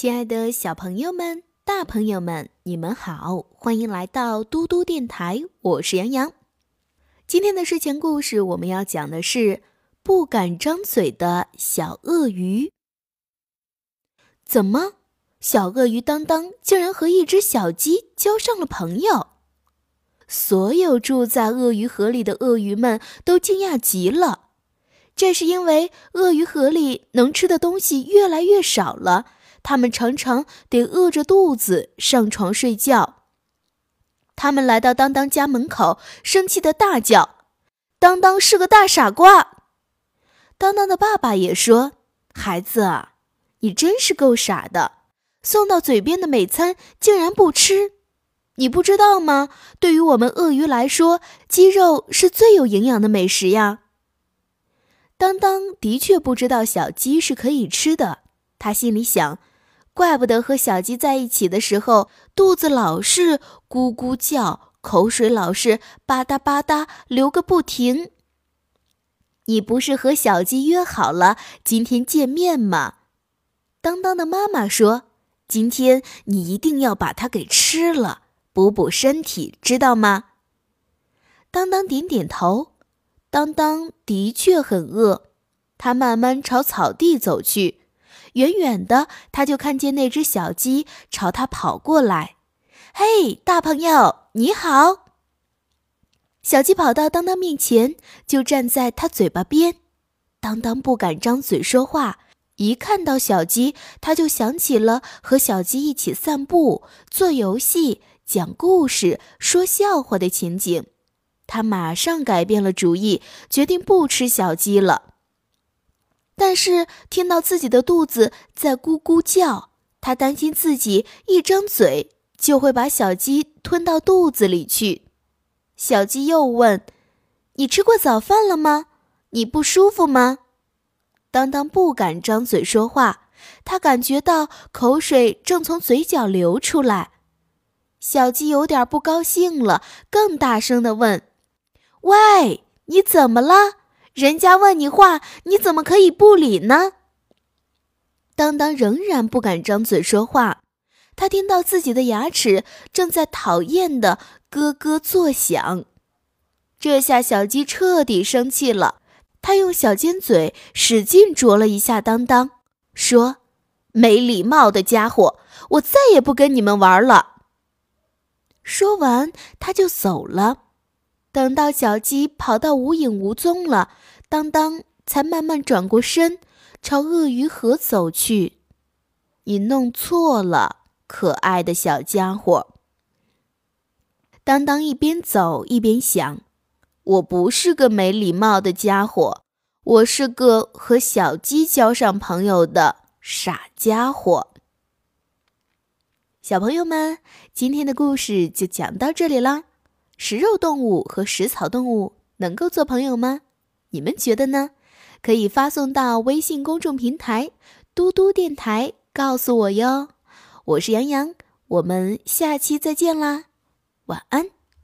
亲爱的小朋友们、大朋友们，你们好，欢迎来到嘟嘟电台，我是杨洋。今天的睡前故事，我们要讲的是不敢张嘴的小鳄鱼。怎么，小鳄鱼当当竟然和一只小鸡交上了朋友？所有住在鳄鱼河里的鳄鱼们都惊讶极了。这是因为鳄鱼河里能吃的东西越来越少了。他们常常得饿着肚子上床睡觉。他们来到当当家门口，生气的大叫：“当当是个大傻瓜！”当当的爸爸也说：“孩子啊，你真是够傻的，送到嘴边的美餐竟然不吃。你不知道吗？对于我们鳄鱼来说，鸡肉是最有营养的美食呀。”当当的确不知道小鸡是可以吃的，他心里想。怪不得和小鸡在一起的时候，肚子老是咕咕叫，口水老是吧嗒吧嗒流个不停。你不是和小鸡约好了今天见面吗？当当的妈妈说：“今天你一定要把它给吃了，补补身体，知道吗？”当当点点头。当当的确很饿，他慢慢朝草地走去。远远的，他就看见那只小鸡朝他跑过来。“嘿，大朋友，你好！”小鸡跑到当当面前，就站在他嘴巴边。当当不敢张嘴说话，一看到小鸡，他就想起了和小鸡一起散步、做游戏、讲故事、说笑话的情景。他马上改变了主意，决定不吃小鸡了。但是听到自己的肚子在咕咕叫，他担心自己一张嘴就会把小鸡吞到肚子里去。小鸡又问：“你吃过早饭了吗？你不舒服吗？”当当不敢张嘴说话，他感觉到口水正从嘴角流出来。小鸡有点不高兴了，更大声地问：“喂，你怎么了？”人家问你话，你怎么可以不理呢？当当仍然不敢张嘴说话，他听到自己的牙齿正在讨厌的咯咯作响。这下小鸡彻底生气了，他用小尖嘴使劲啄了一下当当，说：“没礼貌的家伙，我再也不跟你们玩了。”说完，他就走了。等到小鸡跑到无影无踪了，当当才慢慢转过身，朝鳄鱼河走去。你弄错了，可爱的小家伙。当当一边走一边想：我不是个没礼貌的家伙，我是个和小鸡交上朋友的傻家伙。小朋友们，今天的故事就讲到这里啦。食肉动物和食草动物能够做朋友吗？你们觉得呢？可以发送到微信公众平台“嘟嘟电台”告诉我哟。我是杨洋，我们下期再见啦，晚安。